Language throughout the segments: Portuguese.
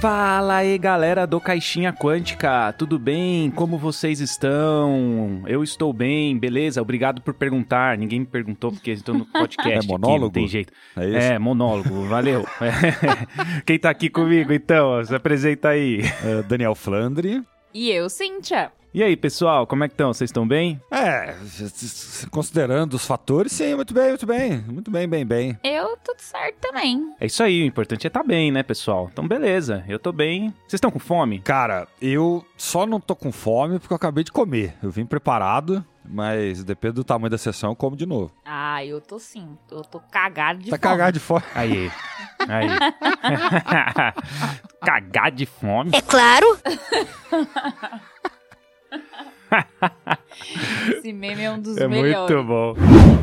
Fala aí, galera do Caixinha Quântica, tudo bem? Como vocês estão? Eu estou bem, beleza? Obrigado por perguntar. Ninguém me perguntou porque estou no podcast. É monólogo? Aqui, não tem jeito. É isso? É, monólogo, valeu. Quem tá aqui comigo então? Se apresenta aí. É, Daniel Flandre. E eu, Cíntia. E aí, pessoal, como é que estão? Vocês estão bem? É, considerando os fatores, sim, muito bem, muito bem. Muito bem, bem, bem. Eu, tudo certo também. É isso aí, o importante é estar bem, né, pessoal? Então, beleza, eu tô bem. Vocês estão com fome? Cara, eu só não tô com fome porque eu acabei de comer. Eu vim preparado, mas depende do tamanho da sessão, eu como de novo. Ah, eu tô sim. Eu tô cagado de tá fome. cagado de fome. Aí. Aí. Cagar de fome. É claro. Esse meme é um dos É melhores. muito bom.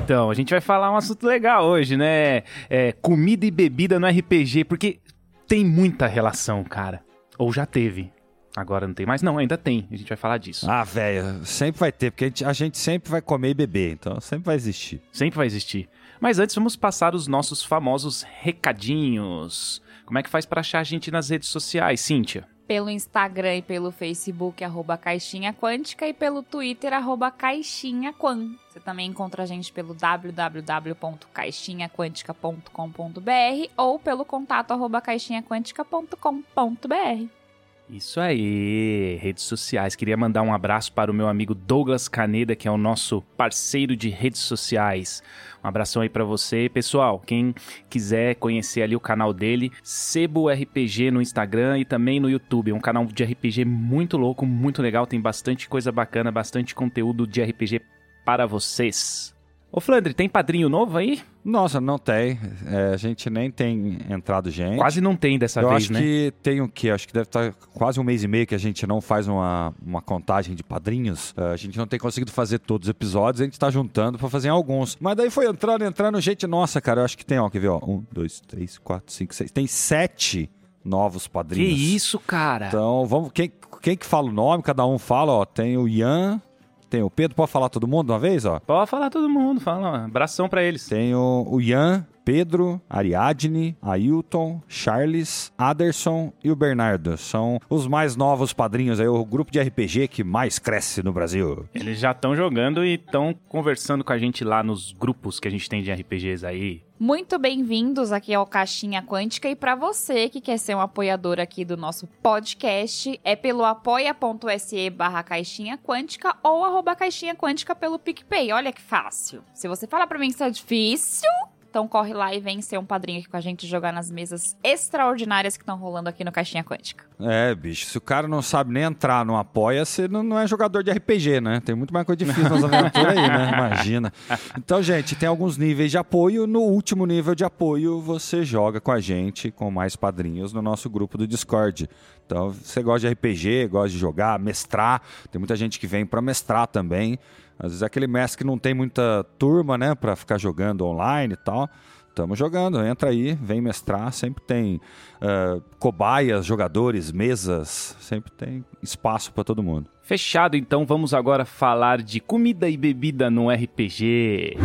Então, a gente vai falar um assunto legal hoje, né? É, comida e bebida no RPG, porque tem muita relação, cara. Ou já teve. Agora não tem mais? Não, ainda tem. A gente vai falar disso. Ah, velho, sempre vai ter, porque a gente, a gente sempre vai comer e beber, então sempre vai existir. Sempre vai existir. Mas antes, vamos passar os nossos famosos recadinhos. Como é que faz pra achar a gente nas redes sociais, Cíntia? Pelo Instagram e pelo Facebook, arroba Caixinha Quântica, e pelo Twitter, arroba Caixinha Quan. Você também encontra a gente pelo www.caixinhaquântica.com.br ou pelo contato arroba caixinhaquântica.com.br. Isso aí, redes sociais. Queria mandar um abraço para o meu amigo Douglas Caneda, que é o nosso parceiro de redes sociais. Um abração aí para você. Pessoal, quem quiser conhecer ali o canal dele, Sebo RPG no Instagram e também no YouTube. É um canal de RPG muito louco, muito legal. Tem bastante coisa bacana, bastante conteúdo de RPG para vocês. Ô Flandre, tem padrinho novo aí? Nossa, não tem. É, a gente nem tem entrado gente. Quase não tem dessa eu vez, acho né? que tem o quê? Acho que deve estar quase um mês e meio que a gente não faz uma, uma contagem de padrinhos. Uh, a gente não tem conseguido fazer todos os episódios, a gente tá juntando pra fazer alguns. Mas daí foi entrando, entrando, gente, nossa, cara, eu acho que tem, ó, quer ver, ó, um, dois, três, quatro, cinco, seis, tem sete novos Que padrinhos. isso, cara? Então, vamos, quem, quem que fala o nome, cada um fala, ó, tem o Ian, tem o Pedro, pode falar todo mundo de uma vez, ó? Pode falar todo mundo, fala. ó. Abração pra eles. Tem o, o Ian, Pedro, Ariadne, Ailton, Charles, Aderson e o Bernardo. São os mais novos padrinhos aí, o grupo de RPG que mais cresce no Brasil. Eles já estão jogando e estão conversando com a gente lá nos grupos que a gente tem de RPGs aí. Muito bem-vindos aqui ao Caixinha Quântica e para você que quer ser um apoiador aqui do nosso podcast, é pelo apoia.se barra Caixinha Quântica ou arroba Caixinha Quântica pelo PicPay. Olha que fácil. Se você fala para mim que isso é difícil, então corre lá e vem ser um padrinho aqui com a gente jogar nas mesas extraordinárias que estão rolando aqui no Caixinha Quântica. É, bicho, se o cara não sabe nem entrar no apoia, você não, não é jogador de RPG, né? Tem muito mais coisa difícil nas aventuras aí, né? Imagina. Então, gente, tem alguns níveis de apoio. No último nível de apoio, você joga com a gente, com mais padrinhos, no nosso grupo do Discord. Então, você gosta de RPG, gosta de jogar, mestrar. Tem muita gente que vem para mestrar também. Às vezes é aquele mestre que não tem muita turma, né, para ficar jogando online e tal. Estamos jogando, entra aí, vem mestrar. Sempre tem uh, cobaias, jogadores, mesas, sempre tem espaço para todo mundo. Fechado, então vamos agora falar de comida e bebida no RPG.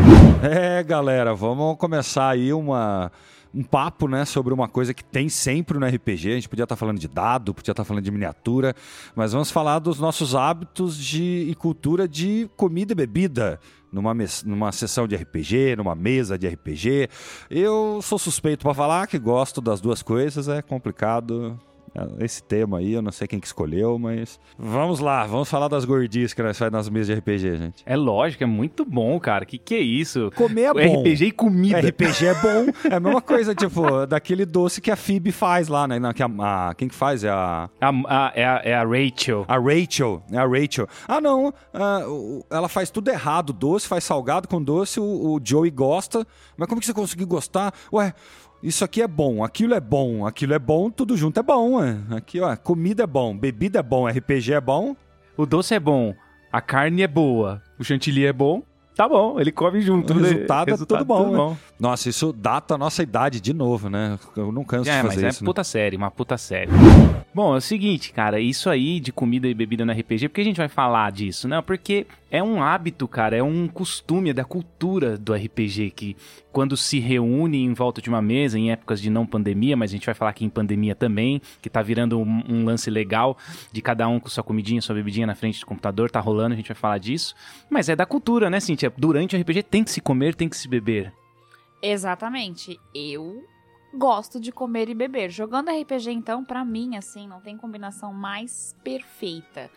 É, galera, vamos começar aí uma um papo, né, sobre uma coisa que tem sempre no RPG. A gente podia estar falando de dado, podia estar falando de miniatura, mas vamos falar dos nossos hábitos de, e cultura de comida e bebida. Numa, numa sessão de RPG, numa mesa de RPG. Eu sou suspeito para falar que gosto das duas coisas, é complicado. Esse tema aí, eu não sei quem que escolheu, mas vamos lá, vamos falar das gordices que nós fazemos nas mesas de RPG, gente. É lógico, é muito bom, cara. Que que é isso? Comer é bom. RPG e comida. RPG é bom. É a mesma coisa, tipo, daquele doce que a Phoebe faz lá, né? Na- que a- a- quem que faz? É a, A- a- é, a, é a Rachel. a Rachel. É a Rachel. Ah, não. ah, ela faz tudo errado. Doce, faz salgado com doce. O, o Joey gosta. Mas como que você conseguiu gostar? Ué, isso aqui é bom, aquilo é bom, aquilo é bom, tudo junto é bom, ué. Aqui, ó, comida é bom, bebida é bom, RPG é bom. O doce é bom, a carne é boa, o chantilly é bom. Tá bom, ele come junto. O né? resultado é tudo bom, né? Nossa, isso data a nossa idade de novo, né? Eu não canso É, de mas fazer é isso. né? puta série, uma puta série. Bom, é o seguinte, cara, isso aí de comida e bebida no RPG, por que a gente vai falar disso? Não, porque é um hábito, cara, é um costume, é da cultura do RPG que quando se reúne em volta de uma mesa em épocas de não pandemia, mas a gente vai falar aqui em pandemia também, que tá virando um, um lance legal de cada um com sua comidinha, sua bebidinha na frente do computador, tá rolando, a gente vai falar disso. Mas é da cultura, né, Cintia? Durante o RPG tem que se comer, tem que se beber. Exatamente. Eu gosto de comer e beber. Jogando RPG, então, pra mim, assim, não tem combinação mais perfeita.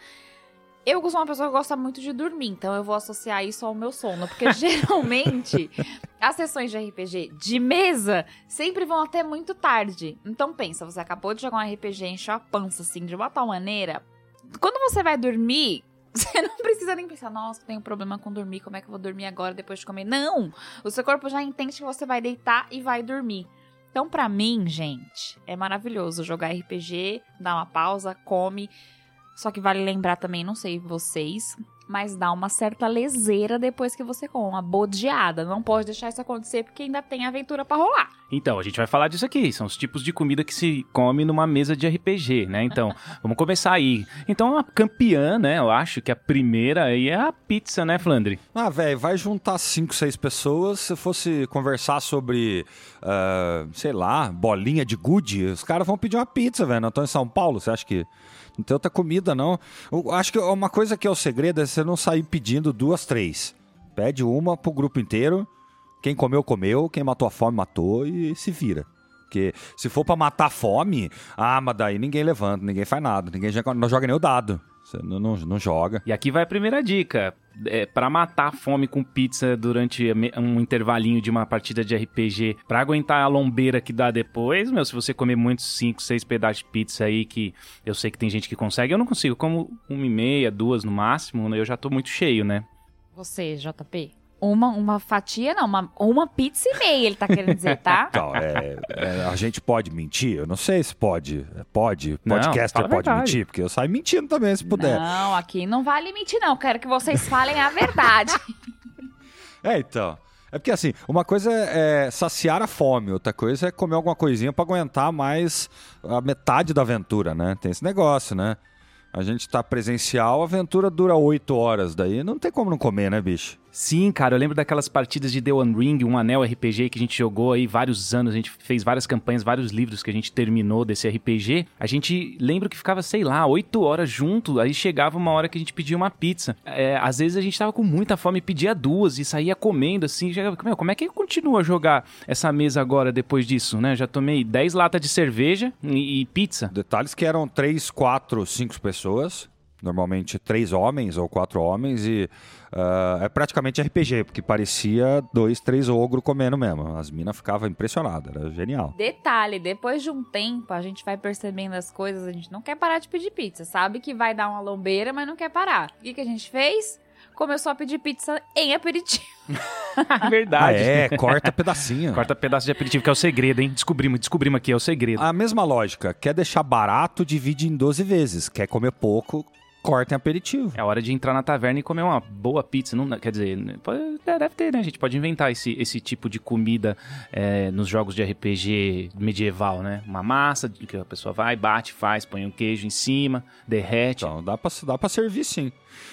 Eu sou uma pessoa que gosta muito de dormir, então eu vou associar isso ao meu sono, porque geralmente as sessões de RPG de mesa sempre vão até muito tarde. Então pensa, você acabou de jogar um RPG, encheu a pança assim de uma tal maneira, quando você vai dormir, você não precisa nem pensar, nossa, tenho problema com dormir, como é que eu vou dormir agora depois de comer? Não! O seu corpo já entende que você vai deitar e vai dormir. Então, pra mim, gente, é maravilhoso jogar RPG, dar uma pausa, come. Só que vale lembrar também, não sei vocês, mas dá uma certa leseira depois que você come, uma bodeada. Não pode deixar isso acontecer porque ainda tem aventura pra rolar. Então, a gente vai falar disso aqui. São os tipos de comida que se come numa mesa de RPG, né? Então, vamos começar aí. Então, a campeã, né? Eu acho que a primeira aí é a pizza, né, Flandre? Ah, velho, vai juntar cinco, seis pessoas. Se fosse conversar sobre, ah, sei lá, bolinha de gude, os caras vão pedir uma pizza, velho. Não estão em São Paulo, você acha que não tem outra comida, não? Eu acho que uma coisa que é o segredo é você não sair pedindo duas, três. Pede uma pro grupo inteiro. Quem comeu, comeu. Quem matou a fome, matou e se vira. Porque se for pra matar a fome, ah, mas daí ninguém levanta, ninguém faz nada, ninguém joga, não joga nem o dado. Você não, não, não joga. E aqui vai a primeira dica. É, para matar a fome com pizza durante um intervalinho de uma partida de RPG, pra aguentar a lombeira que dá depois, meu, se você comer muitos 5, 6 pedaços de pizza aí, que eu sei que tem gente que consegue, eu não consigo, eu como uma e meia, duas no máximo, né, eu já tô muito cheio, né? Você, JP? Uma, uma fatia, não, uma, uma pizza e meia, ele tá querendo dizer, tá? Então, é, é, a gente pode mentir? Eu não sei se pode. Pode. Não, Podcaster pode verdade. mentir, porque eu saio mentindo também, se puder. Não, aqui não vale mentir, não. Quero que vocês falem a verdade. É, então. É porque assim, uma coisa é saciar a fome, outra coisa é comer alguma coisinha pra aguentar mais a metade da aventura, né? Tem esse negócio, né? A gente tá presencial, a aventura dura oito horas, daí não tem como não comer, né, bicho? Sim, cara, eu lembro daquelas partidas de The One Ring, um anel RPG que a gente jogou aí vários anos, a gente fez várias campanhas, vários livros que a gente terminou desse RPG. A gente lembra que ficava, sei lá, oito horas junto, aí chegava uma hora que a gente pedia uma pizza. É, às vezes a gente tava com muita fome e pedia duas e saía comendo assim. Meu, como é que continua a jogar essa mesa agora depois disso, né? Já tomei 10 latas de cerveja e, e pizza. Detalhes que eram três, quatro, cinco pessoas. Normalmente três homens ou quatro homens e ah, é praticamente RPG, porque parecia dois, três ogro comendo mesmo. As minas ficavam impressionadas, era genial. Detalhe, depois de um tempo, a gente vai percebendo as coisas, a gente não quer parar de pedir pizza. Sabe que vai dar uma lombeira, mas não quer parar. O que, que a gente fez? Começou a pedir pizza em aperitivo. Ah, Verdade. é, corta pedacinho. Corta pedaço de aperitivo, que é o segredo, hein? Descobrimos, descobrimos aqui, é o segredo. A mesma lógica, quer deixar barato, divide em 12 vezes. Quer comer pouco, corta em aperitivo. É hora de entrar na taverna e comer uma boa pizza. Não, quer dizer, pode- é, deve ter, né? A gente pode inventar esse, esse tipo de comida é, nos jogos de RPG medieval, né? Uma massa que a pessoa vai, bate, faz, põe um queijo em cima, derrete. Então, dá pra, dá pra servir sim.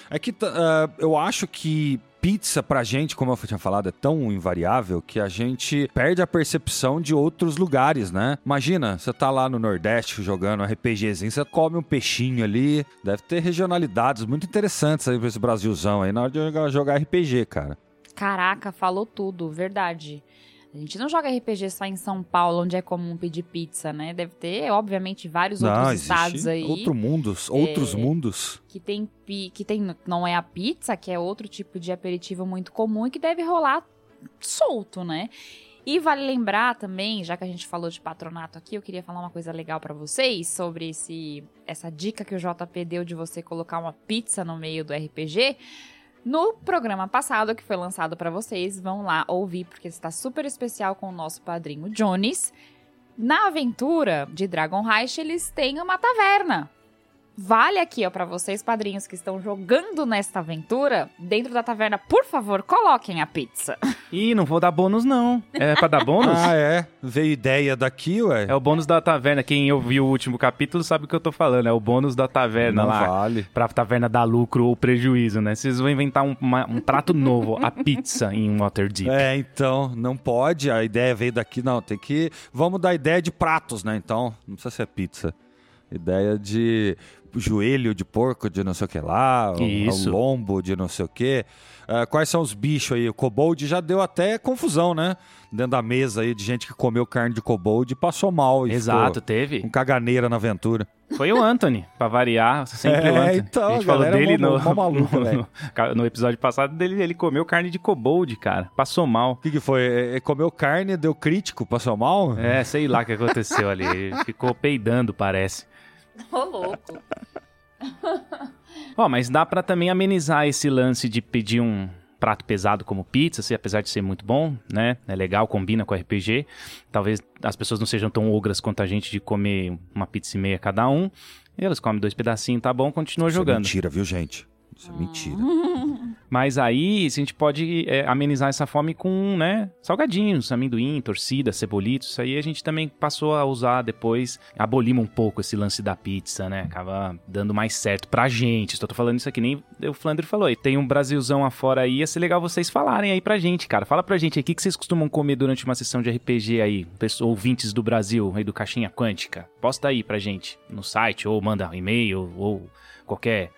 É que tá, ah, eu acho que pizza pra gente, como eu tinha falado, é tão invariável que a gente perde a percepção de outros lugares, né? Imagina, você tá lá no Nordeste jogando RPGzinho, você come um peixinho ali. Deve ter regionalidades muito interessantes aí pra esse Brasilzão aí na hora de jogar RPG, cara. Caraca, falou tudo, verdade. A gente não joga RPG só em São Paulo, onde é comum pedir pizza, né? Deve ter, obviamente, vários outros Não, estados existe aí outro mundos, outros É. mundos. que tem que tem não é a pizza, que é outro tipo de aperitivo muito comum e que deve rolar solto, né? E vale lembrar também, já que a gente falou de patronato aqui, eu queria falar uma coisa legal pra vocês sobre esse essa dica que o JP deu de você colocar uma pizza no meio do RPG. No programa passado, que foi lançado pra vocês, vão lá ouvir, porque está super especial com o nosso padrinho Jones. Na aventura de Dragon Reich, eles têm uma taverna. Vale aqui, ó, para vocês, padrinhos que estão jogando nesta aventura, dentro da taverna, por favor, coloquem a pizza. Ih, não vou dar bônus, não. É pra dar bônus? ah, é? Veio ideia daqui, ué? É o bônus da taverna. Quem ouviu o último capítulo sabe o que eu tô falando. É o bônus da taverna não lá. vale. Pra taverna dar lucro ou prejuízo, né? Vocês vão inventar um, uma- um prato novo, a pizza em Waterdeep. É, então, não pode. A ideia veio daqui, não. Tem que. Vamos dar ideia de pratos, né? Então, não precisa ser pizza. Ideia de joelho de porco de não sei o que lá, o- Isso. o lombo de não sei o que. quais são os bichos aí? O kobold já deu até confusão, né? Dentro da mesa aí de gente que comeu carne de kobold e passou mal. E Exato, teve. Com caganeira na aventura. Foi o Anthony, pra variar, sempre É, o Anthony. então, a gente falou é dele no, no, velho. no- no episódio passado, dele, ele comeu carne de kobold, cara. Passou mal. O que, que foi? É, é, comeu carne, deu crítico, passou mal? É, sei lá o que aconteceu ali. Ele ficou peidando, parece. Ô, louco. Ó, mas dá pra também amenizar esse lance de pedir um prato pesado como pizza, se apesar de ser muito bom, né? É legal, combina com RPG. Talvez as pessoas não sejam tão ogras quanto a gente de comer uma pizza e meia cada um. E elas comem dois pedacinhos, tá bom, continua Isso é jogando. mentira, viu, gente? Isso é mentira. Mas aí a gente pode é, amenizar essa fome com, né, salgadinhos, amendoim, torcida, cebolito. Isso aí a gente também passou a usar depois. Abolimos um pouco esse lance da pizza, né? Acaba dando mais certo pra gente. Só tô falando isso aqui, nem o Flandre falou. E tem um Brasilzão afora aí, ia ser legal vocês falarem aí pra gente, cara. Fala pra gente aí, o que que vocês costumam comer durante uma sessão de RPG aí? Ouvintes do Brasil, aí do Caixinha Quântica. Posta aí pra gente no site, ou manda um e-mail, ou qualquer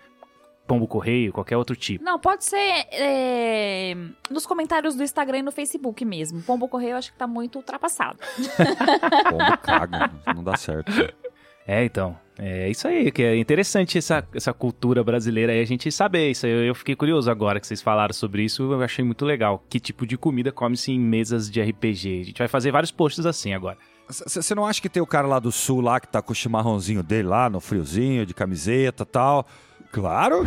pombo correio, qualquer outro tipo. Não, pode ser é, nos comentários do Instagram e no Facebook mesmo. Pombo Correio eu acho que tá muito ultrapassado. Pombo caga, não dá certo. É, então. É isso aí, que é interessante essa, essa cultura brasileira aí, a gente saber isso. aí. Eu, eu fiquei curioso agora que vocês falaram sobre isso, eu achei muito legal. Que tipo de comida come-se em mesas de RPG? A gente vai fazer vários posts assim agora. Você não acha que tem o cara lá do sul lá que tá com o chimarrãozinho dele lá, no friozinho, de camiseta e tal? Claro!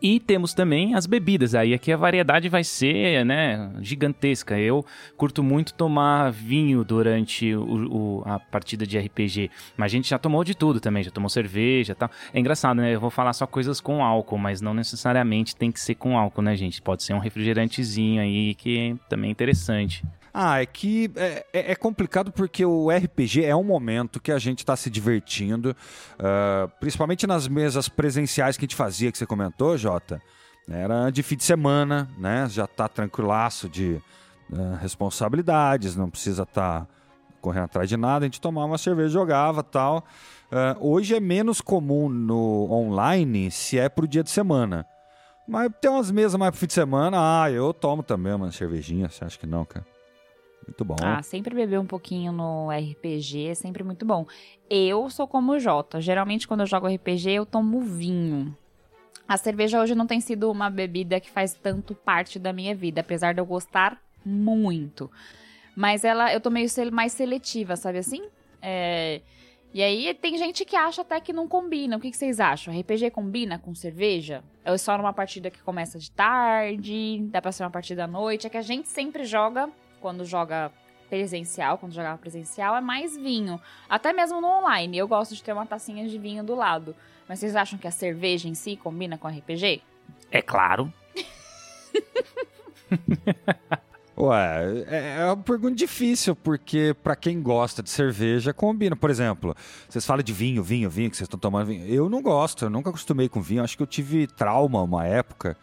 E temos também as bebidas. Aí aqui a variedade vai ser, né, gigantesca. Eu curto muito tomar vinho durante o- o- a partida de RPG. Mas a gente já tomou de tudo também. Já tomou cerveja e tal. É engraçado, né? Eu vou falar só coisas com álcool, mas não necessariamente tem que ser com álcool, né, gente? Pode ser um refrigerantezinho aí que também é interessante. Ah, é que é, é- é complicado porque o RPG é um momento que a gente tá se divertindo, ah, principalmente nas mesas presenciais que a gente fazia, que você comentou, Jota. Era de fim de semana, né? Já tá tranquilaço de ah, responsabilidades, não precisa estar correndo atrás de nada, a gente tomava uma cerveja, jogava tal. Ah, hoje é menos comum no online se é pro dia de semana. Mas tem umas mesas mais pro fim de semana, ah, eu tomo também uma cervejinha, você acha que não, cara? Muito bom. Ah, sempre beber um pouquinho no RPG é sempre muito bom. Eu sou como o Jota. Geralmente, quando eu jogo RPG, eu tomo vinho. A cerveja hoje não tem sido uma bebida que faz tanto parte da minha vida, apesar de eu gostar muito. Mas ela, eu tô meio mais seletiva, sabe assim? É, E aí tem gente que acha até que não combina. O que, que vocês acham? RPG combina com cerveja? É só numa partida que começa de tarde? Dá pra ser uma partida à noite? É que a gente sempre joga, quando joga presencial, quando jogava presencial, é mais vinho. Até mesmo no online. Eu gosto de ter uma tacinha de vinho do lado. Mas vocês acham que a cerveja em si combina com RPG? É claro. Ué, é, é uma pergunta difícil, porque pra quem gosta de cerveja, combina. Por exemplo, vocês falam de vinho, vinho, vinho, que vocês estão tomando vinho. Eu não gosto, eu nunca acostumei com vinho. Acho que eu tive trauma uma época,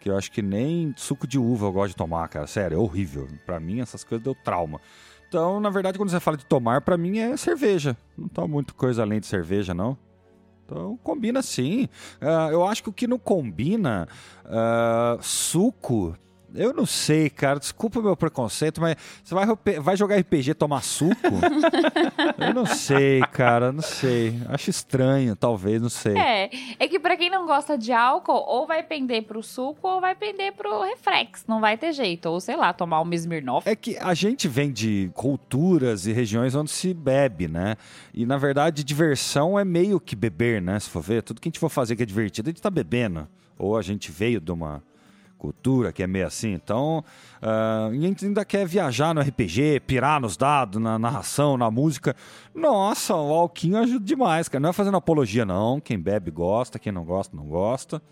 que eu acho que nem suco de uva eu gosto de tomar, cara. Sério, é horrível. Pra mim, essas coisas deu trauma. Então, na verdade, quando você fala de tomar, pra mim é cerveja. Não tomo muita coisa além de cerveja, não. Então, combina sim. Ah, eu acho que o que não combina, ah, suco. Eu não sei, cara. Desculpa o meu preconceito, mas você vai, vai jogar RPG tomar suco? eu não sei, cara. Não sei. Acho estranho, talvez, não sei. É, é que pra quem não gosta de álcool, ou vai pender pro suco ou vai pender pro reflex. Não vai ter jeito. Ou sei lá, tomar uma Smirnoff. É que a gente vem de culturas e regiões onde se bebe, né? E na verdade, diversão é meio que beber, né? Se for ver, tudo que a gente for fazer que é divertido, a gente tá bebendo. Ou a gente veio de uma cultura que é meio assim. Então, uh, a gente ainda quer viajar no RPG, pirar nos dados, na narração, na música. Nossa, o Alquinho ajuda demais, cara. Não é fazendo apologia, não. Quem bebe gosta, quem não gosta, não gosta.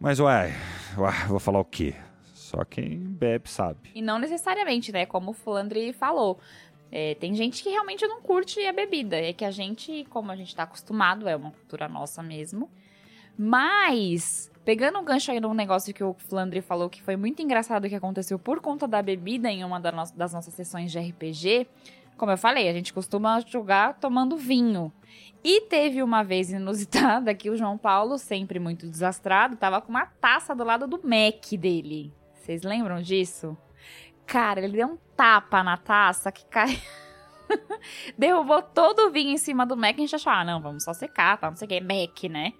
Mas, ué, ué vou falar o quê? Só quem bebe sabe. E não necessariamente, né? Como o Flandre falou. É, tem gente que realmente não curte a bebida. É que a gente, como a gente tá acostumado, é uma cultura nossa mesmo. Mas, pegando um gancho aí num negócio que o Flandre falou que foi muito engraçado que aconteceu por conta da bebida em uma das nossas sessões de RPG. Como eu falei, a gente costuma jogar tomando vinho. E teve uma vez inusitada que o João Paulo, sempre muito desastrado, tava com uma taça do lado do Mac dele. Vocês lembram disso? Cara, ele deu um tapa na taça que caiu. Derrubou todo o vinho em cima do Mac e a gente achou, ah, não, vamos só secar, tá, não sei o que, Mac, né?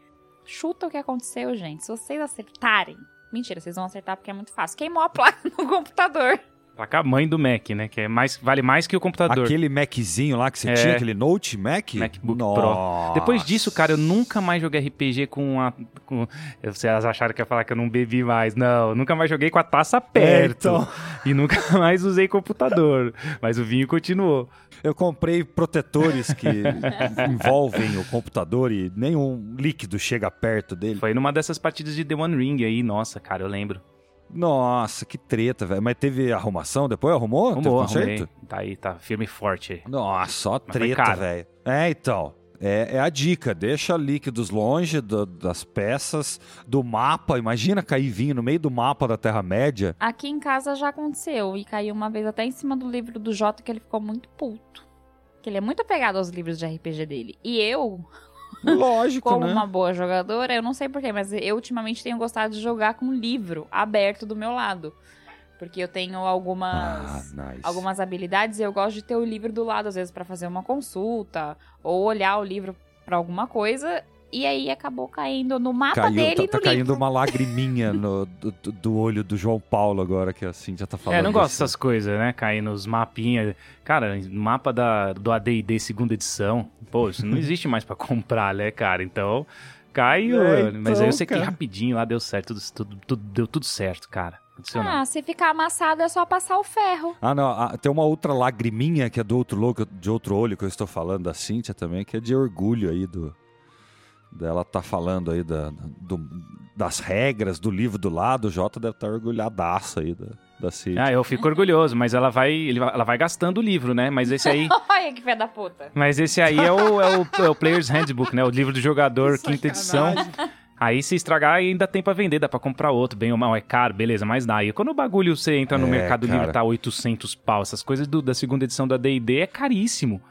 Chuta o que aconteceu, gente. Se vocês acertarem. Mentira, vocês vão acertar porque é muito fácil. Queimou a placa no computador. Placa mãe do Mac, né? Que é mais, vale mais que o computador. Aquele Maczinho lá que você é. tinha, aquele Note Mac? MacBook Nossa. Pro. Depois disso, cara, eu nunca mais joguei RPG com a. Com... Vocês acharam que ia falar que eu não bebi mais. Não, nunca mais joguei com a taça perto. É, então... E nunca mais usei computador. Mas o vinho continuou. Eu comprei protetores que envolvem o computador e nenhum líquido chega perto dele. Foi numa dessas partidas de The One Ring aí, nossa, cara, eu lembro. Nossa, que treta, velho. Mas teve arrumação depois? Arrumou? Arrumou, arrumei. Tá aí, tá firme e forte aí. Nossa, só treta, velho. É, então. É, é, a dica, deixa líquidos longe do, das peças, do mapa. Imagina cair vinho no meio do mapa da Terra-média. Aqui em casa já aconteceu e caiu uma vez até em cima do livro do Jota que ele ficou muito puto. Que ele é muito apegado aos livros de RPG dele. E eu, Lógico, Como né? uma boa jogadora, eu não sei porquê, mas eu ultimamente tenho gostado de jogar com um livro aberto do meu lado. Porque eu tenho algumas, ah, nice. algumas habilidades e eu gosto de ter o livro do lado, às vezes, para fazer uma consulta ou olhar o livro para alguma coisa. E aí acabou caindo no mapa Caiu, dele. Tá, tá caindo uma lagriminha no, do, do, olho do João Paulo agora, que assim já tá falando. É, não gosto dessas coisas, né? Cair nos mapinhas. Cara, mapa da, do ADD segunda edição. Pô, isso não existe mais para comprar, né, cara? Então, caiu. É, então, mas aí eu sei cara. que rapidinho lá deu certo, tudo, tudo, tudo, deu tudo certo, cara. Ah, se ficar amassado é só passar o ferro. Ah, não. Ah, tem uma outra lagriminha que é do outro, logo, de outro olho que eu estou falando, da Cíntia também, que é de orgulho aí do, dela tá falando aí da, do, das regras do livro do lado, o Jota deve estar tá orgulhadaço aí da, da Cid. Ah, eu fico orgulhoso, mas ela vai, ela vai gastando o livro, né? Mas esse aí... Olha que fé da puta. Mas esse aí é o, é o, é o Player's Handbook, né? O livro do jogador, quinta edição. Aí se estragar ainda tem para vender, dá para comprar outro, bem ou mal, é caro, beleza, mas dá. E quando o bagulho você entra no é, Mercado cara. Livre tá 800 pau, essas coisas do, da segunda edição da D&D é caríssimo.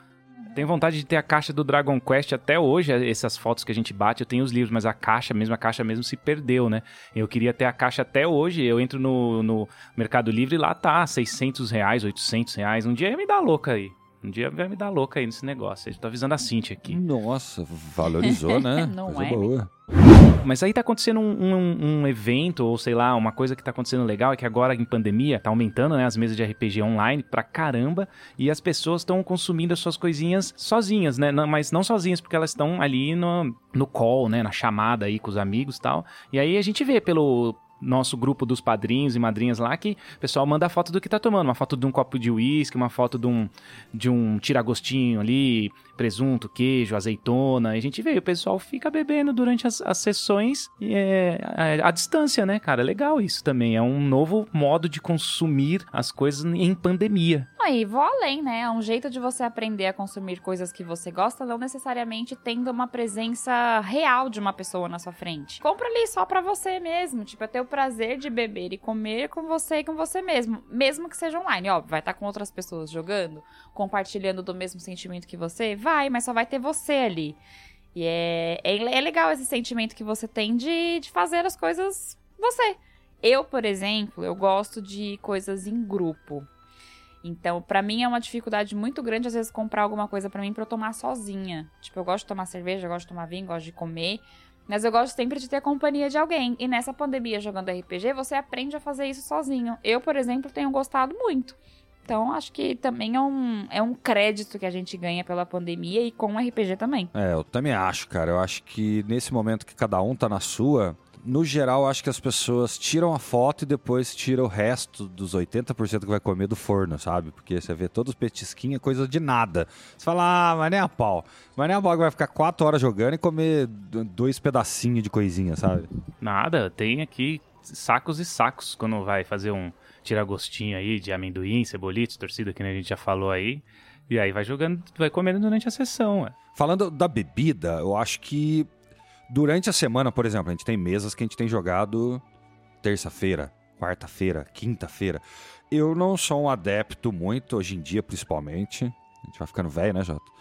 Tenho vontade de ter a caixa do Dragon Quest até hoje, essas fotos que a gente bate, eu tenho os livros, mas a caixa mesmo, a caixa mesmo se perdeu, né? Eu queria ter a caixa até hoje, eu entro no, no Mercado Livre e lá tá, 600 reais, 800 reais, um dia ia me dar louca aí. Um dia vai me dar louca aí nesse negócio. Eu tô avisando a Cintia aqui. Nossa, valorizou, né? Não Coisa é? boa. Mas aí tá acontecendo um, um, um, evento, ou sei lá, uma coisa que tá acontecendo legal é que agora em pandemia tá aumentando, né, as mesas de RPG online pra caramba e as pessoas estão consumindo as suas coisinhas sozinhas, né? Mas não sozinhas, porque elas estão ali no, no call, né, na chamada aí com os amigos e tal. E aí a gente vê pelo, nosso grupo dos padrinhos e madrinhas lá que o pessoal manda foto do que tá tomando, uma foto de um copo de uísque, uma foto de um de um tiragostinho ali, presunto, queijo, azeitona. E a gente vê, o pessoal fica bebendo durante as, as sessões e é, a, a, distância, né, cara? É legal isso também. É um novo modo de consumir as coisas em pandemia. Aí, vou além, né? É um jeito de você aprender a consumir coisas que você gosta, não necessariamente tendo uma presença real de uma pessoa na sua frente. Compra ali só pra você mesmo. Tipo, é ter o prazer de beber e comer com você e com você mesmo. Mesmo que seja online. Óbvio, vai estar com outras pessoas jogando, compartilhando do mesmo sentimento que você vai, mas só vai ter você ali. E é, é, é legal esse sentimento que você tem de, de fazer as coisas você. Eu, por exemplo, eu gosto de coisas em grupo. Então, para mim é uma dificuldade muito grande às vezes comprar alguma coisa para mim para eu tomar sozinha. Tipo, eu gosto de tomar cerveja, gosto de tomar vinho, gosto de comer, mas eu gosto sempre de ter a companhia de alguém. E nessa pandemia jogando RPG, você aprende a fazer isso sozinho. Eu, por exemplo, tenho gostado muito. Então, acho que também é um, é um crédito que a gente ganha pela pandemia e com o RPG também. É, eu também acho, cara. Eu acho que nesse momento que cada um tá na sua, no geral, acho que as pessoas tiram a foto e depois tiram o resto dos 80% que vai comer do forno, sabe? Porque você vê todos os petisquinhos, é coisa de nada. Você fala, ah, mas nem a pau. Mas nem a pau que vai ficar 4 horas jogando e comer dois pedacinhos de coisinha, sabe? Nada, tem aqui sacos e sacos quando vai fazer um tiragostinho aí de amendoim, cebolitos, torcida, que a gente já falou aí. E aí vai jogando, vai comendo durante a sessão. Ué. Falando da bebida, eu acho que durante a semana, por exemplo, a gente tem mesas que a gente tem jogado terça-feira, quarta-feira, quinta-feira. Eu não sou um adepto muito, hoje em dia principalmente. A gente vai ficando velho, né, Jota?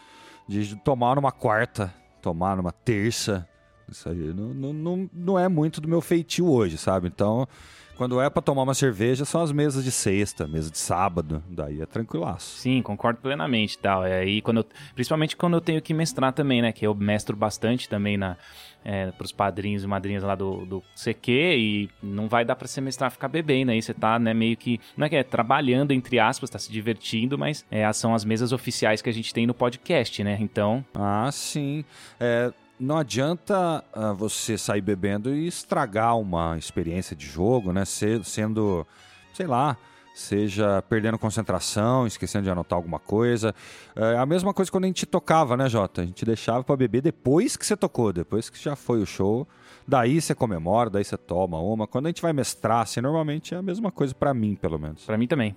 De tomar numa quarta, tomar numa terça. Isso aí não, não, não é muito do meu feitio hoje, sabe? Então, quando é para tomar uma cerveja, são as mesas de sexta, mesa de sábado, daí é tranquilaço. Sim, concordo plenamente, tal. É aí quando eu, principalmente quando eu tenho que mestrar também, né, que eu mestro bastante também na é, pros padrinhos e madrinhas lá do, do CQ e não vai dar para você mestrar ficar bebendo aí, você tá, né, meio que, não é que é trabalhando entre aspas, tá se divertindo, mas é, são as mesas oficiais que a gente tem no podcast, né? Então, Ah, sim. É, não adianta uh, você sair bebendo e estragar uma experiência de jogo, né? Se, sendo, sei lá, seja perdendo concentração, esquecendo de anotar alguma coisa. É a mesma coisa quando a gente tocava, né, Jota? A gente deixava para beber depois que você tocou, depois que já foi o show. Daí você comemora, daí você toma uma. Quando a gente vai mestrar, assim, normalmente é a mesma coisa para mim, pelo menos. Para mim também.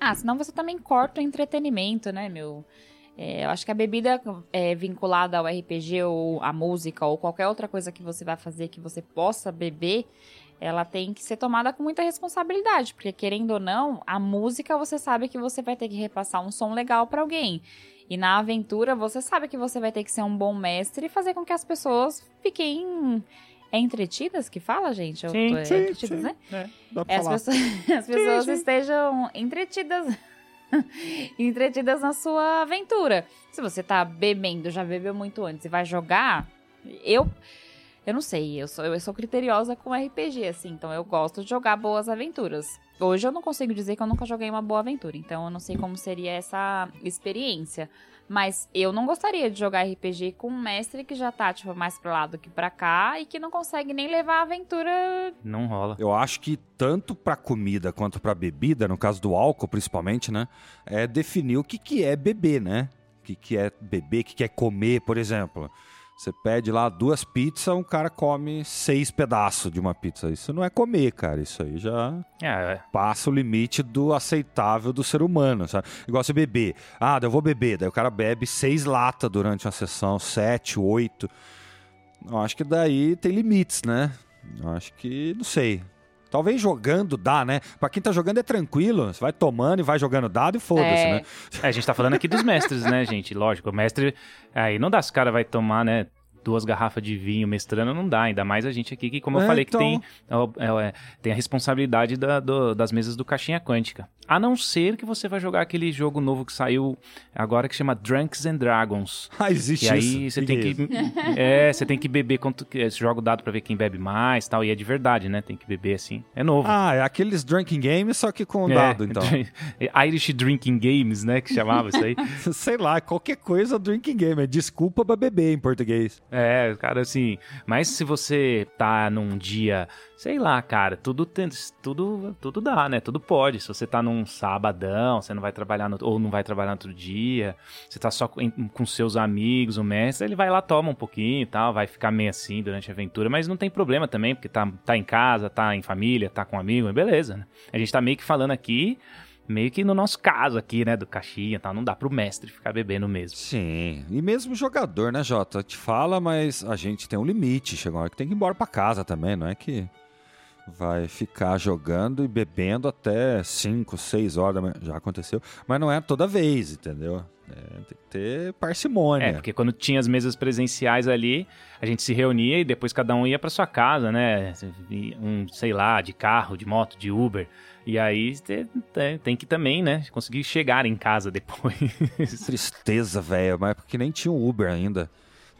Ah, senão você também corta o entretenimento, né, meu? É, eu acho que a bebida é, vinculada ao RPG ou à música ou qualquer outra coisa que você vai fazer que você possa beber, ela tem que ser tomada com muita responsabilidade, porque querendo ou não, a música você sabe que você vai ter que repassar um som legal para alguém. E na aventura você sabe que você vai ter que ser um bom mestre e fazer com que as pessoas fiquem é entretidas que fala, gente? Sim, é sim, entretidas, sim. né? É, dá É, as pessoas, as pessoas estejam entretidas entretidas na sua aventura. Se você tá bebendo, já bebeu muito antes e vai jogar, eu eu não sei, eu sou eu sou criteriosa com RPG assim, então eu gosto de jogar boas aventuras. Hoje eu não consigo dizer que eu nunca joguei uma boa aventura, então eu não sei como seria essa experiência. Mas eu não gostaria de jogar RPG com um mestre que já tá, tipo, mais pra lá do que pra cá e que não consegue nem levar a aventura. Não rola. Eu acho que tanto para comida quanto para bebida, no caso do álcool principalmente, né, é definir o que, que é beber, né? O que, que é beber, o que, que é comer, por exemplo. Você pede lá duas pizzas, um cara come seis pedaços de uma pizza. Isso não é comer, cara. Isso aí já É, passa o limite do aceitável do ser humano, sabe? Igual você beber. Ah, eu vou beber. Daí o cara bebe seis latas durante uma sessão, sete, oito. Eu acho que daí tem limites, né? Eu acho que, não sei. Talvez jogando dá, né? Pra quem tá jogando é tranquilo. Você vai tomando e vai jogando dado e foda-se, É. né? É, a gente tá falando aqui dos mestres, né, gente? Lógico, o mestre. Aí não dá se o cara vai tomar, né? Duas garrafas de vinho mestrando, não dá. Ainda mais a gente aqui, que, como eu É, falei, então. que tem, é, é, tem a responsabilidade da- do- das mesas do Caixinha Quântica. A não ser que você vai jogar aquele jogo novo que saiu agora que chama Drunks and Dragons. Ah, existe E aí isso. você tem é que. É, você tem que beber quanto. que- Esse jogo dado pra ver quem bebe mais tal. E é de verdade, né? Tem que beber assim. É novo. Ah, é aqueles drinking games, só que com É, dado, então. Irish Drinking Games, né? Que chamava isso aí. Sei lá, qualquer coisa drinking game. É desculpa pra beber em português. É, cara, assim. Mas se você tá num dia, sei lá, cara, tudo tudo, tudo dá, né? Tudo pode. Se você tá num sabadão, você não vai trabalhar no, ou não vai trabalhar no outro dia, você tá só com, com seus amigos, o mestre, ele vai lá, toma um pouquinho e tal, vai ficar meio assim durante a aventura, mas não tem problema também, porque tá, tá em casa, tá em família, tá com um amigo, beleza, né? A gente tá meio que falando aqui. Meio que no nosso caso aqui, né, do caixinha e tal, não dá pro mestre ficar bebendo mesmo. Sim, e mesmo jogador, né, Jota? Te fala, mas a gente tem um limite. Chega uma hora que tem que ir embora pra casa também, não é que vai ficar jogando e bebendo até 5, 6 horas da manhã. Já aconteceu, mas não é toda vez, entendeu? É, tem que ter parcimônia. É, porque quando tinha as mesas presenciais ali, a gente se reunia e depois cada um ia pra sua casa, né? Um, sei lá, de carro, de moto, de Uber. E aí te- te- tem que também, né? Conseguir chegar em casa depois. Tristeza, velho, mas é porque nem tinha um Uber ainda.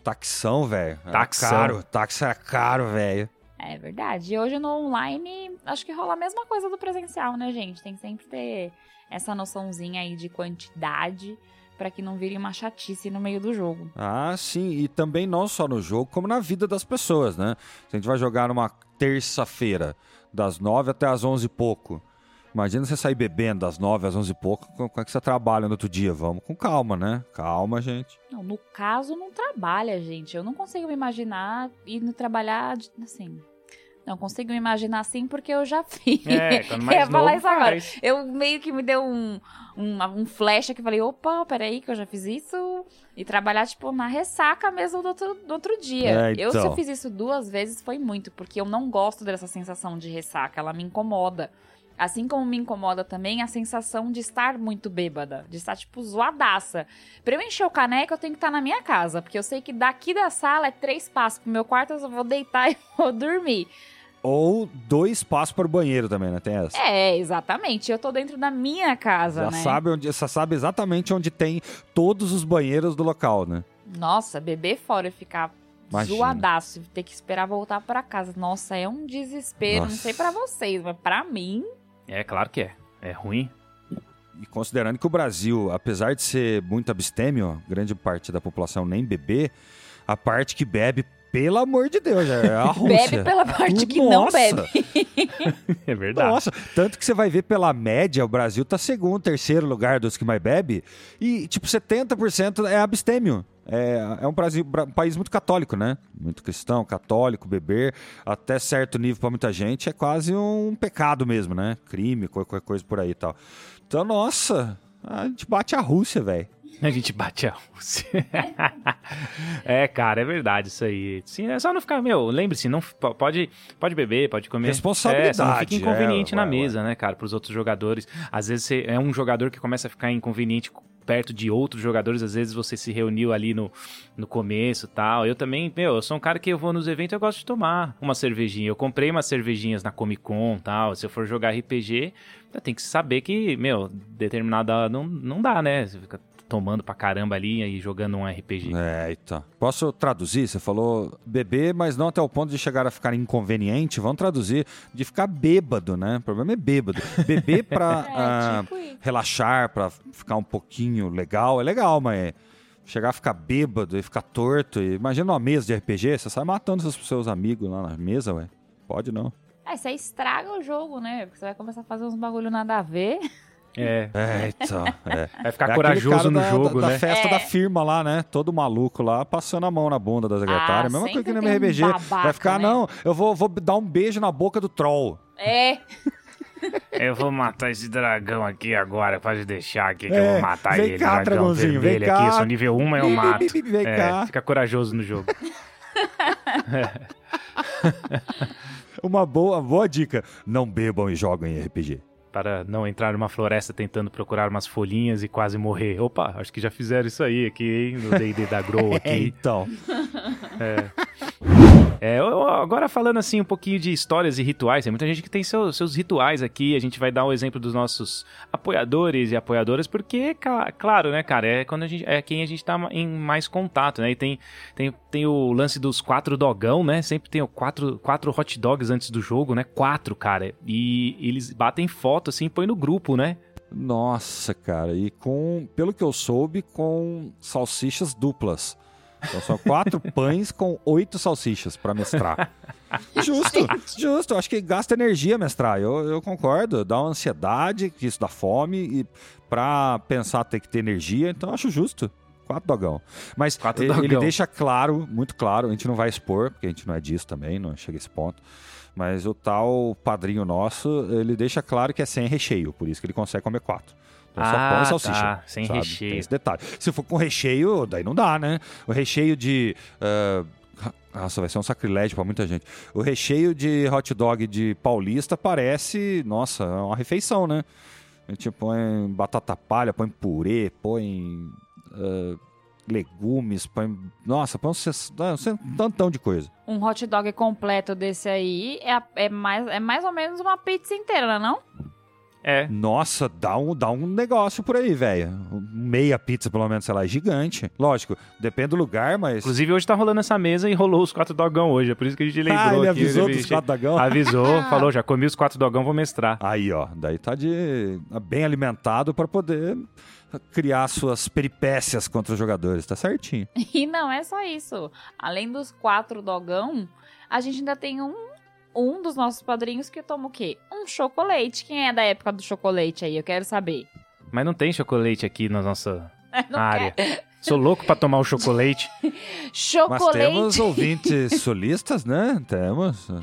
Taxão, velho. Era Taxão. caro, táxi era caro, velho. É verdade. E hoje no online, acho que rola a mesma coisa do presencial, né, gente? Tem que sempre ter essa noçãozinha aí de quantidade para que não vire uma chatice no meio do jogo. Ah, sim, e também não só no jogo, como na vida das pessoas, né? Se a gente vai jogar numa terça-feira, das nove até as onze e pouco, imagina você sair bebendo das nove às onze e pouco, como é que você trabalha no outro dia? Vamos com calma, né? Calma, gente. Não, no caso, não trabalha, gente. Eu não consigo me imaginar indo trabalhar assim. Não consigo me imaginar assim porque eu já fiz. É, quando Eu mais ia falar isso agora. faz. Eu meio que me deu um, um, um flash que eu falei, opa, peraí, que eu já fiz isso. E trabalhar, tipo, na ressaca mesmo do outro, do outro dia. É, Eu, se eu então. fiz isso duas vezes, foi muito, porque eu não gosto dessa sensação de ressaca, ela me incomoda. Assim como me incomoda também a sensação de estar muito bêbada, de estar, tipo, zoadaça. Pra eu encher o caneco, eu tenho que estar na minha casa, porque eu sei que daqui da sala é três passos pro meu quarto, eu só vou deitar e vou dormir. Ou dois passos para o banheiro também, né? Tem essa. É, exatamente. Eu tô dentro da minha casa, já né? sabe onde, já sabe exatamente onde tem todos os banheiros do local, né? Nossa, beber fora e ficar Imagina. zoadaço, ter que esperar voltar pra casa. Nossa, é um desespero. Não Nossa. sei pra vocês, mas pra mim, É, claro que é. É ruim. E considerando que o Brasil, apesar de ser muito abstêmio, grande parte da população nem beber, a parte que bebe, pelo amor de Deus, é a Rússia. bebe pela parte que não Nossa. bebe. É verdade. Nossa, tanto que você vai ver pela média, o Brasil tá segundo, terceiro lugar dos que mais bebe, e tipo 70% é abstêmio. É, é um, Brasil, bra- um país muito católico, né? Muito cristão, católico, beber, até certo nível pra muita gente, é quase um pecado mesmo, né? Crime, qualquer coisa por aí e tal. Então, nossa, a gente bate a Rússia, velho. A gente bate a Rússia. é, cara, é verdade isso aí. Sim, é só não ficar, meu, lembre-se, não pode, pode beber, pode comer. Responsabilidade, É, não fica inconveniente é, na ué, mesa, né, cara, pros outros jogadores. Às vezes você é um jogador que começa a ficar inconveniente perto de outros jogadores, às vezes você se reuniu ali no, no começo tal. Eu também, meu, eu sou um cara que eu vou nos eventos eu gosto de tomar uma cervejinha. Eu comprei umas cervejinhas na Comic Con tal. Se eu for jogar RPG, tenho que saber que, meu, determinada. Não, não dá, né? Você fica tomando pra caramba ali e jogando um RPG. É, então. Posso traduzir? Você falou beber, mas não até o ponto de chegar a ficar inconveniente. Vamos traduzir de ficar bêbado, né? O problema é bêbado. Beber pra É, ah, tipo relaxar, pra ficar um pouquinho legal, é legal, mas chegar a ficar bêbado e ficar torto. E... Imagina uma mesa de RPG, você sai matando seus, seus amigos lá na mesa, ué. Pode não. É, você estraga o jogo, né? Porque você vai começar a fazer uns bagulho nada a ver. É. É, então. É. Vai ficar É corajoso cara no da, jogo, da, né? Da festa É. da firma lá, né? Todo maluco lá, passando a mão na bunda da secretária. Ah, Mesma coisa que no tem um MRBG. babaca, Vai ficar, né? não, eu vou, vou dar um beijo na boca do troll. É, Eu vou matar esse dragão aqui agora, pode deixar aqui que É, eu vou matar vem ele. cá, dragão dragãozinho, vem cá. aqui, eu sou nível 1, mas eu bi, mato. bi, bi, vem É, cá. fica corajoso no jogo. Uma boa, boa dica. Não bebam e joguem RPG. Para não entrar numa floresta tentando procurar umas folhinhas e quase morrer. Opa, acho que já fizeram isso aí aqui, hein? No D&D da Grow É, aqui. então. É, eu- agora falando assim um pouquinho de histórias e rituais, tem muita gente que tem seus, seus rituais aqui, a gente vai dar o exemplo dos nossos apoiadores e apoiadoras, porque, claro, né, cara, é, quando a gente, é quem a gente tá em mais contato, né, e tem, tem, tem o lance dos quatro dogão, né, sempre tem o quatro, quatro hot dogs antes do jogo, né, quatro, cara, e eles batem foto assim, põe no grupo, né, Nossa, cara. E com, pelo que eu soube, com salsichas duplas. Então são quatro pães com oito salsichas pra mestrar. Justo, justo. Acho que gasta energia mestrar. Eu, eu concordo. Dá uma ansiedade, que isso dá fome. E pra pensar tem que ter energia, então eu acho justo. Quatro dogão. Mas Quatro ele, ele dogão. deixa claro, muito claro, a gente não vai expor, porque a gente não é disso também, não chega a esse ponto. Mas o tal padrinho nosso, ele deixa claro que é sem recheio, por isso que ele consegue comer quatro. Então só Ah, pão e salsicha. tá, sem sabe? recheio. Tem esse detalhe. Se for com recheio, daí não dá, né? O recheio de. ah, nossa, vai ser um sacrilégio pra muita gente. O recheio de hot dog de paulista parece, nossa, é uma refeição, né? A gente põe batata palha, põe purê, põe ah, legumes, põe. Nossa, põe um, ah, um tantão de coisa. um hot dog completo desse aí é, é, mais, é mais ou menos uma pizza inteira, não é Nossa, dá um, dá um negócio por aí, velho. Meia pizza, pelo menos, sei lá, é gigante. Lógico, depende do lugar, mas. inclusive hoje tá rolando essa mesa e rolou os quatro dogão hoje, é por isso que a gente lembrou ah, ele aqui, avisou dos quatro dagão? Avisou, Ah. falou, já comi os quatro dogão, vou mestrar. Aí, ó, daí tá de bem alimentado pra poder criar suas peripécias contra os jogadores, tá certinho. E não é só isso. Além dos quatro dogão, a gente ainda tem um, um dos nossos padrinhos que toma o quê? Um chocolate. Quem é da época do chocolate aí? Eu quero saber. Mas não tem chocolate aqui na nossa Não área. quer. Sou louco pra tomar o chocolate. Chocolate. Mas temos ouvintes solistas, né? Temos. Tô,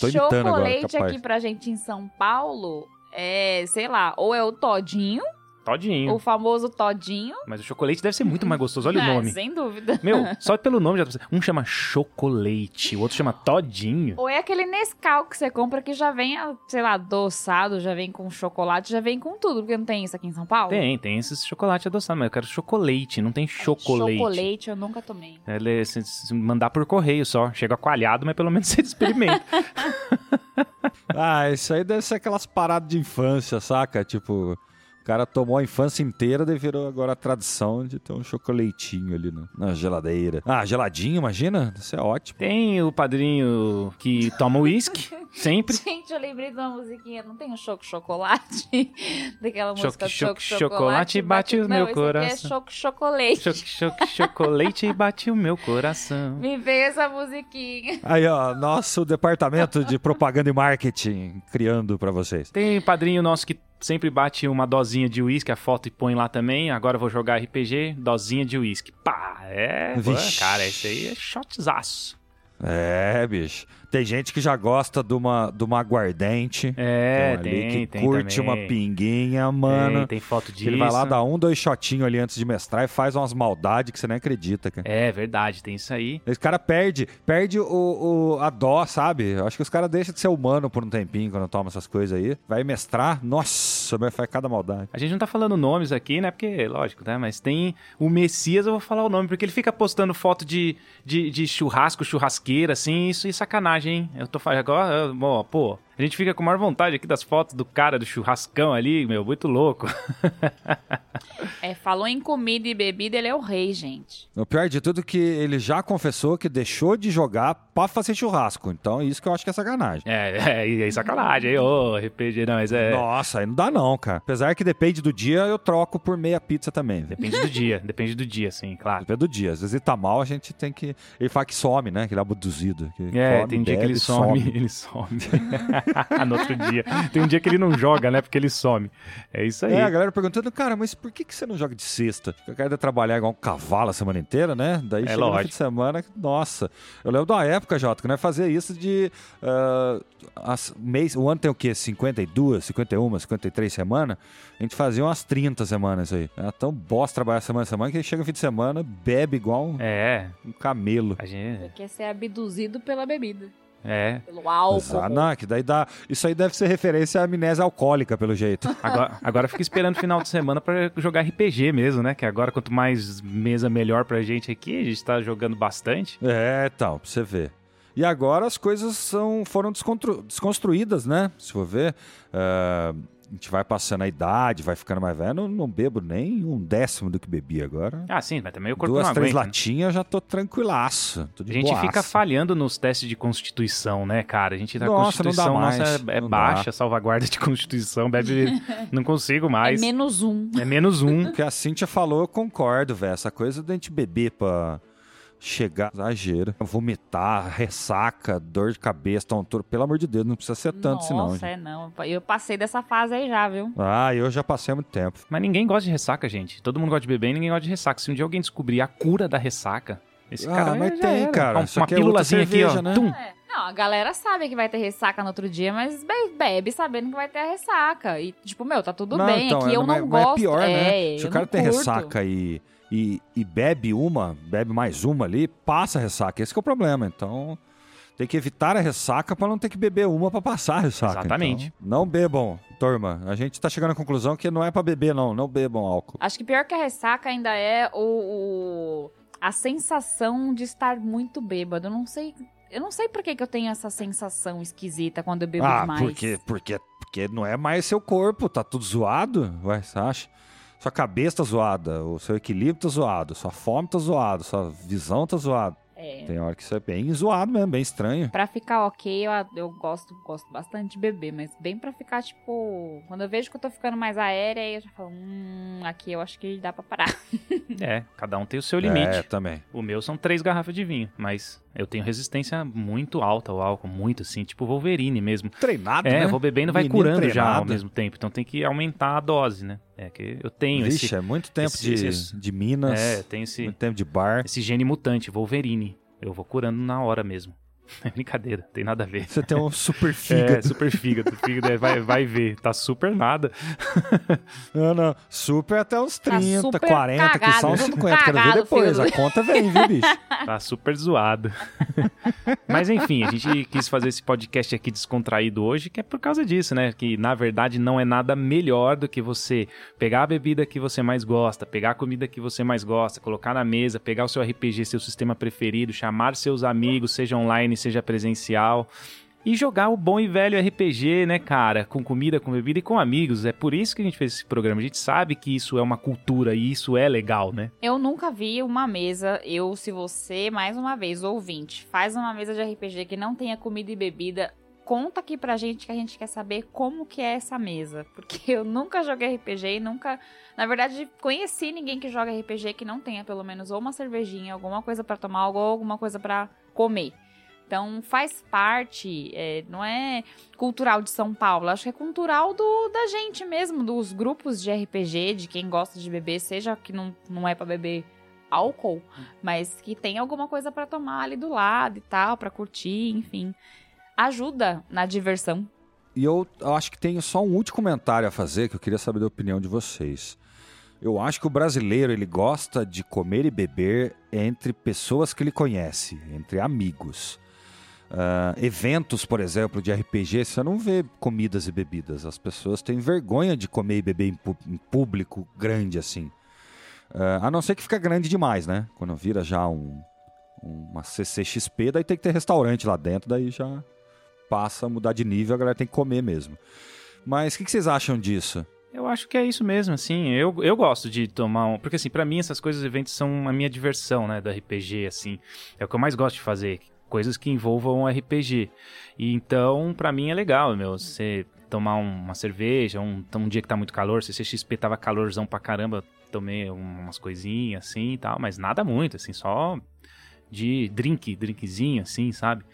tô imitando agora, chocolate capaz. aqui pra gente em São Paulo é, sei lá, ou é o todinho, Todinho. o famoso todinho. Mas o chocolate deve ser muito mais gostoso. Olha o Ah, nome. Sem dúvida. Meu, só pelo nome já Um chama chocolate, o outro chama todinho. Ou é aquele Nescau que você compra que já vem, sei lá, adoçado, já vem com chocolate, já vem com tudo, porque não tem isso aqui em São Paulo? Tem, tem esses chocolate adoçado, mas eu quero chocolate, não tem chocolate. Chocolate eu nunca tomei. Ele, se, se mandar por correio só. Chega coalhado, mas pelo menos você experimenta. Ah, isso aí deve ser aquelas paradas de infância, saca? Tipo, o cara tomou a infância inteira e virou agora a tradição de ter um chocolatinho ali na, na geladeira. Ah, geladinho, imagina? Isso é ótimo. tem o padrinho que toma uísque, sempre. Gente, eu lembrei de uma musiquinha, não tem um choco chocolate? Daquela Choque, música choque, choco chocolate bate o não, meu esse coração. Aqui é choco chocolate. Choque, choque, chocolate e bate o meu coração. Me veio essa musiquinha. Aí, ó, nosso departamento de propaganda e marketing criando pra vocês. Tem padrinho nosso que sempre bate uma dosinha de uísque, a foto e põe lá também. Agora vou jogar RPG, dosinha de uísque. Pá, é. Vixe. Cara, esse aí é shotzaço. É, bicho. Tem gente que já gosta de uma, de uma aguardente. É, ali tem, que tem curte também. uma pinguinha, mano. Tem, tem foto disso. ele vai lá dar um, dois shotinhos ali antes de mestrar e faz umas maldades que você nem acredita, cara. É verdade, tem isso aí. Esse cara perde, perde o, o- a dó, sabe? Eu acho que os caras deixam de ser humano por um tempinho quando toma essas coisas aí. Vai mestrar, nossa, vai fazer cada maldade. A gente não tá falando nomes aqui, né? Porque, lógico, né? Mas tem o Messias, eu vou falar o nome, porque ele fica postando foto de, de, de churrasco, churrasqueira, assim, isso é sacanagem, hein? Eu tô falando agora, pô, a gente fica com maior vontade aqui das fotos do cara do churrascão ali, meu, muito louco. É, falou em comida e bebida, ele é o rei, gente. O pior de tudo é que ele já confessou que deixou de jogar pra fazer churrasco. Então, é isso que eu acho que é sacanagem. É, é, é sacanagem, hein? Ô, RPG, não, mas é. Nossa, aí não dá não, cara. Apesar que depende do dia, eu troco por meia pizza também. viu? Depende do dia, depende do dia, sim, claro. Depende do dia. Às vezes ele tá mal, a gente tem que... Ele fala que some, né? Que ele é abduzido. que É, come, tem dia que bebe, ele some, ele some. no outro dia. Tem um dia que ele não joga, né? Porque ele some. É isso aí. É, a galera perguntando, cara, mas por que, que você não joga de sexta? Porque o cara trabalhar igual um cavalo a semana inteira, né? Daí chega no fim lógico. de semana, nossa. Eu lembro de uma época, Jota, que nós fazia isso de... ah, as- mês, o ano tem o quê? 52, 51, 53 semanas? A gente fazia umas 30 semanas aí. Era tão bosta trabalhar semana a semana que chega no fim de semana, bebe igual um, É, um camelo. a gente. Quer ser abduzido pela bebida. É. Pelo álcool. Exato. Não, que daí dá. Isso aí deve ser referência à amnésia alcoólica, pelo jeito. Agora, agora fica esperando o final de semana pra jogar RPG mesmo, né? Que agora, quanto mais mesa, melhor pra gente aqui. A gente tá jogando bastante. É, tal, pra você ver. E agora as coisas são, foram descontru- desconstruídas, né? Se for ver. ah, a gente vai passando a idade, vai ficando mais velho. Não, não bebo nem um décimo do que bebi agora. Ah, sim, mas também o corpo Duas, não três aguenta. né? latinhas eu já tô tranquilaço. Tô de A gente boaça. fica falhando nos testes de constituição, né, cara? A gente da Nossa, constituição mais, nossa é, é não dá. baixa, salvaguarda de constituição, bebe. não consigo É mais. menos um. É menos um. O que a Cintia falou, eu concordo, velho. Essa coisa da gente beber pra chegar, exagero. Vomitar, ressaca, dor de cabeça, tontura. Pelo amor de Deus, não precisa ser tanto, senão. Nossa, é não. Eu passei dessa fase aí já, viu? Ah, eu já passei há muito tempo. Mas ninguém gosta de ressaca, gente. Todo mundo gosta de beber e ninguém gosta de ressaca. Se um dia alguém descber a cura da ressaca, esse Ah, cara mas já tem, era. cara. Uma, Só uma que é pílulazinha aqui, ó. né? Tum. É. Não, a galera sabe que vai ter ressaca no outro dia, mas be- bebe sabendo que vai ter a ressaca. E, tipo, meu, tá tudo Não, bem. então, é que é, eu não mas gosto. é pior, né? É, Se o eu cara tem curto. ressaca e, e, e bebe uma, bebe mais uma ali, passa a ressaca. Esse que é o problema. Então, tem que evitar a ressaca pra não ter que beber uma pra passar a ressaca. Exatamente. Então, não bebam, turma. A gente tá chegando à conclusão que não é pra beber, não. Não bebam álcool. Acho que pior que a ressaca ainda é o, o- a sensação de estar muito bêbado. Eu não sei. Eu não sei por que, que eu tenho essa sensação esquisita quando eu bebo ah, demais. porque, porque, porque não é mais seu corpo, tá tudo zoado. Ué, você acha? Sua cabeça tá zoada, o seu equilíbrio tá zoado, sua fome tá zoado, sua visão tá zoada. É. Tem hora que isso é bem zoado mesmo, bem estranho. Pra ficar ok, eu, eu gosto, gosto bastante de beber, mas bem pra ficar, tipo. Quando eu vejo que eu tô ficando mais aérea, aí eu já falo, hum, aqui eu acho que dá pra parar. É, cada um tem o seu limite. É, também. O meu são três garrafas de vinho, mas eu tenho resistência muito alta ao álcool, muito assim, tipo Wolverine mesmo. Treinado, É, né? vou bebendo e vai Menino curando já ao treinado. mesmo tempo. Então tem que aumentar a dose, né? É que eu tenho Vixe, esse. é muito tempo esse- de, esse- de Minas, É, tem esse, muito tempo de bar. esse gene mutante, Wolverine. Eu vou curando na hora mesmo. É brincadeira, tem nada a ver. Você tem um super É, fígado. super fígado. fígado é, vai, vai ver, tá super nada. Não, não. Super até os Tá 30, super 40, que cagado, são os super 50. Quero ver depois. A conta vem, viu, bicho? Tá super zoado. Mas enfim, a gente quis fazer esse podcast aqui descontraído hoje, que é por causa disso, né? Que na verdade não é nada melhor do que você pegar a bebida que você mais gosta, pegar a comida que você mais gosta, colocar na mesa, pegar o seu RPG, seu sistema preferido, chamar seus amigos, seja online, seja presencial. E jogar o bom e velho RPG, né, cara? Com comida, com bebida e com amigos. É por isso que a gente fez esse programa. A gente sabe que isso é uma cultura e isso é legal, né? Eu nunca vi uma mesa, eu, se você, mais uma vez, ouvinte, faz uma mesa de RPG que não tenha comida e bebida, conta aqui pra gente que a gente quer saber como que é essa mesa. Porque eu nunca joguei RPG e nunca. Na verdade, conheci ninguém que joga RPG que não tenha pelo menos ou uma cervejinha, alguma coisa pra tomar, ou alguma coisa pra comer. Então faz parte, é, não é cultural de São Paulo, acho que é cultural do, da gente mesmo, dos grupos de RPG, de quem gosta de beber, seja que não, não é pra beber álcool, mas que tem alguma coisa pra tomar ali do lado e tal, pra curtir, enfim. Ajuda na diversão. E eu acho que tenho só um último comentário a fazer, que eu queria saber da opinião de vocês. Eu acho que o brasileiro ele gosta de comer e beber entre pessoas que ele conhece, entre amigos. Ah, eventos, por exemplo, de RPG, você não vê comidas e bebidas. As pessoas têm vergonha de comer e beber em, em público grande assim. Ah, a não ser que fica grande demais, né? Quando vira já um, uma CCXP, daí tem que ter restaurante lá dentro, daí já passa a mudar de nível, a galera tem que comer mesmo. Mas o que, que vocês acham disso? Eu acho que é isso mesmo, assim. Eu, eu gosto de tomar um. Porque, assim, pra mim, essas coisas, eventos são a minha diversão, né? Do RPG, assim. É o que eu mais gosto de fazer. Coisas que envolvam RPG. E então, pra mim, é legal, meu. Você tomar um- uma cerveja, um, um dia que tá muito calor. Se CXP tava calorzão pra caramba, tomei umas coisinhas, assim e tal. Mas nada muito, assim. Só de drink, drinkzinho, assim, sabe?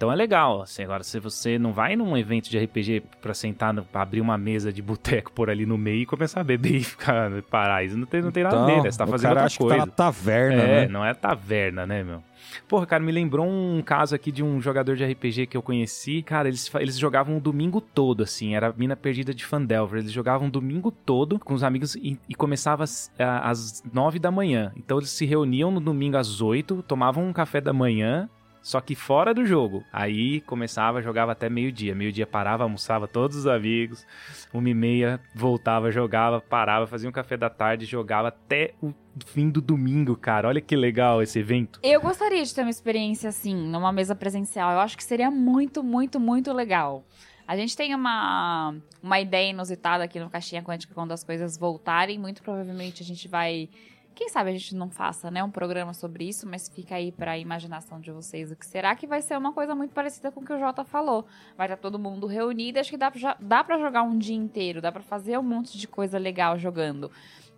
Então é legal, assim, agora se você não vai num evento de RPG pra sentar, no- pra abrir uma mesa de boteco por ali no meio e começar a beber e ficar parar, isso não tem, não tem nada a ver, né? Você tá Então, fazendo cara outra coisa. que tá na taverna, é, né? não é taverna, né, meu? Porra, cara, me lembrou um caso aqui de um jogador de RPG que eu conheci. Cara, eles, eles jogavam o domingo todo, assim. Era a mina perdida de Fandelver. Eles jogavam o domingo todo com os amigos e, e começava às, às nove da manhã. Então eles se reuniam no domingo às oito, tomavam um café da manhã. Só que fora do jogo. Aí começava, jogava até meio-dia. Meio-dia parava, almoçava todos os amigos. Uma e meia voltava, jogava, parava, fazia um café da tarde, jogava até o fim do domingo, cara. Olha que legal esse evento. Eu gostaria de ter uma experiência assim, numa mesa presencial. Eu acho que seria muito, muito, muito legal. A gente tem uma, uma ideia inusitada aqui no Caixinha Quântica quando as coisas voltarem. Muito provavelmente a gente vai. Quem sabe a gente não faça, né, um programa sobre isso, mas fica aí pra imaginação de vocês o que será que vai ser uma coisa muito parecida com o que o Jota falou. Vai estar todo mundo reunido, acho que dá pra jogar um dia inteiro, dá pra fazer um monte de coisa legal jogando.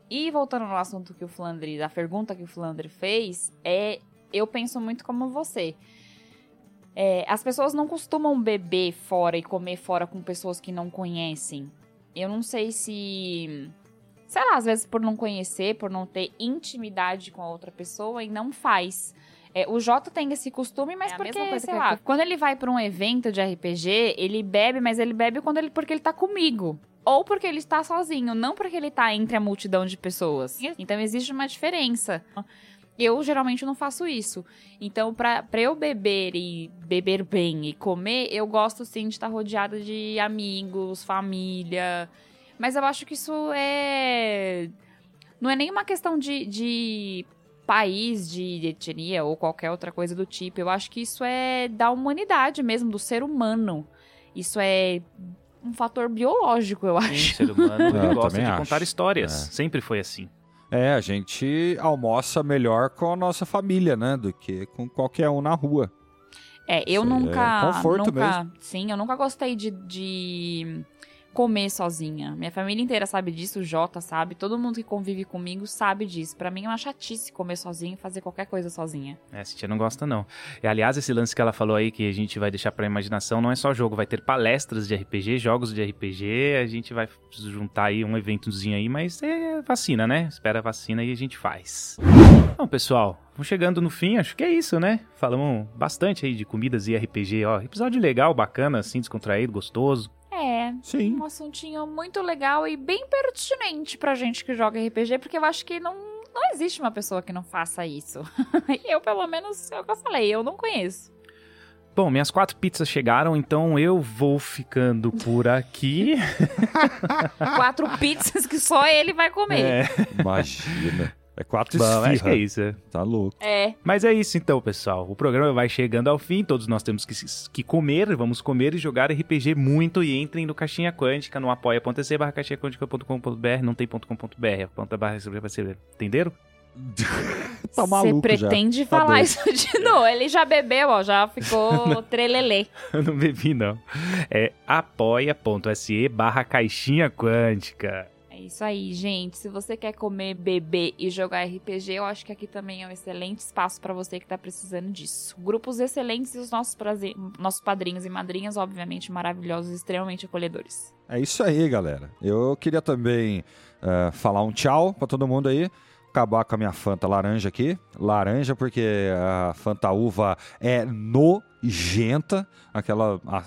E voltando no assunto que o Flandre, a pergunta que o Flandre fez, é eu penso muito como você. É, as pessoas não costumam beber fora e comer fora com pessoas que não conhecem. Eu não sei se. Sei lá, às vezes por não conhecer, por não ter intimidade com a outra pessoa e não faz. É, o Jota tem esse costume, mas É porque, sei que lá, eu- quando ele vai pra um evento de RPG, ele bebe, mas ele bebe quando ele, porque ele tá comigo. Ou porque ele está sozinho, não porque ele tá entre a multidão de pessoas. Então existe uma diferença. Eu geralmente não faço isso. Então, pra, pra eu beber e beber bem e comer, eu gosto sim de estar rodeada de amigos, família. Mas eu acho que isso é. Não é nenhuma questão de, de país, de etnia ou qualquer outra coisa do tipo. Eu acho que isso é da humanidade mesmo, do ser humano. Isso é um fator biológico, eu Sim, acho. o ser humano Eu gosta de também contar acho. histórias. É. Sempre foi assim. É, a gente almoça melhor com a nossa família, né? Do que com qualquer um na rua. É, eu Isso aí é nunca. conforto nunca sim, eu nunca gostei de, de comer sozinha. Minha família inteira sabe disso, o Jota sabe, todo mundo que convive comigo sabe disso. Pra mim é uma chatice comer sozinho e fazer qualquer coisa sozinha. É, a Cintia não gosta, não. E, aliás, esse lance que ela falou aí, que a gente vai deixar pra imaginação, não é só jogo, vai ter palestras de RPG, jogos de RPG, a gente vai juntar aí um eventozinho aí, mas é vacina, né? Espera a vacina e a gente faz. Bom, pessoal, vamos chegando no fim, acho que é isso, né? Falamos bastante aí de comidas e RPG, ó. Episódio legal, bacana, assim, descontraído, gostoso. É, Sim. um assuntinho muito legal e bem pertinente pra gente que joga RPG, porque eu acho que não, não existe uma pessoa que não faça isso. eu, pelo menos, é o que eu falei, eu não conheço. Bom, minhas quatro pizzas chegaram, então eu vou ficando por aqui. Quatro pizzas que só ele vai comer. É, Imagina. É quatro bom, acho que é isso. é. Tá louco. É. Mas é isso então, pessoal. O programa vai chegando ao fim, todos nós temos que, que comer, vamos comer e jogar RPG muito e entrem no Caixinha Quântica no apoia.se barra caixinhaquântica.com.br, não tem .com.br, é ponto barra entenderam? Tá Você maluco já. pretende Tá falar doido. isso de novo? Ele já bebeu, ó, já ficou trelelê. Eu não bebi não. É apoia.se barra caixinha quântica. Isso aí, gente. Se você quer comer, beber e jogar RPG, eu acho que aqui também é um excelente espaço pra você que tá precisando disso. Grupos excelentes e os nossos, prazer, nossos padrinhos e madrinhas, obviamente maravilhosos, extremamente acolhedores. É isso aí, galera. Eu queria também eh, falar um tchau pra todo mundo aí. Acabar com a minha Fanta laranja aqui. Laranja, porque a Fanta uva é nojenta. Aquela, a-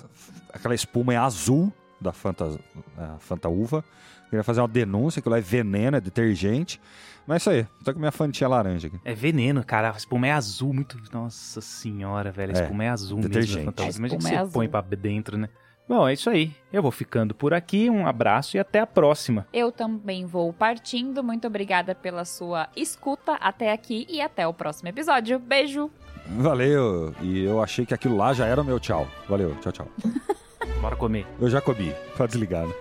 aquela espuma é azul da Fanta, a Fanta uva. Queria fazer uma denúncia, que lá é veneno, é detergente. Mas é isso aí. Tô com minha Fantinha laranja aqui. É veneno, cara. A espuma é azul, muito. Nossa senhora, velho. A É, espuma é azul detergente. mesmo. Fantasma. A Imagina que espuma você é azul. põe pra dentro, né? Bom, é isso aí. Eu vou ficando por aqui. Um abraço e até a próxima. Eu também vou partindo. Muito obrigada pela sua escuta até aqui e até o próximo episódio. Beijo! Valeu! E eu achei que aquilo lá já era o meu tchau. Valeu, tchau, tchau. Bora comer. Eu já comi. Pode desligar, né?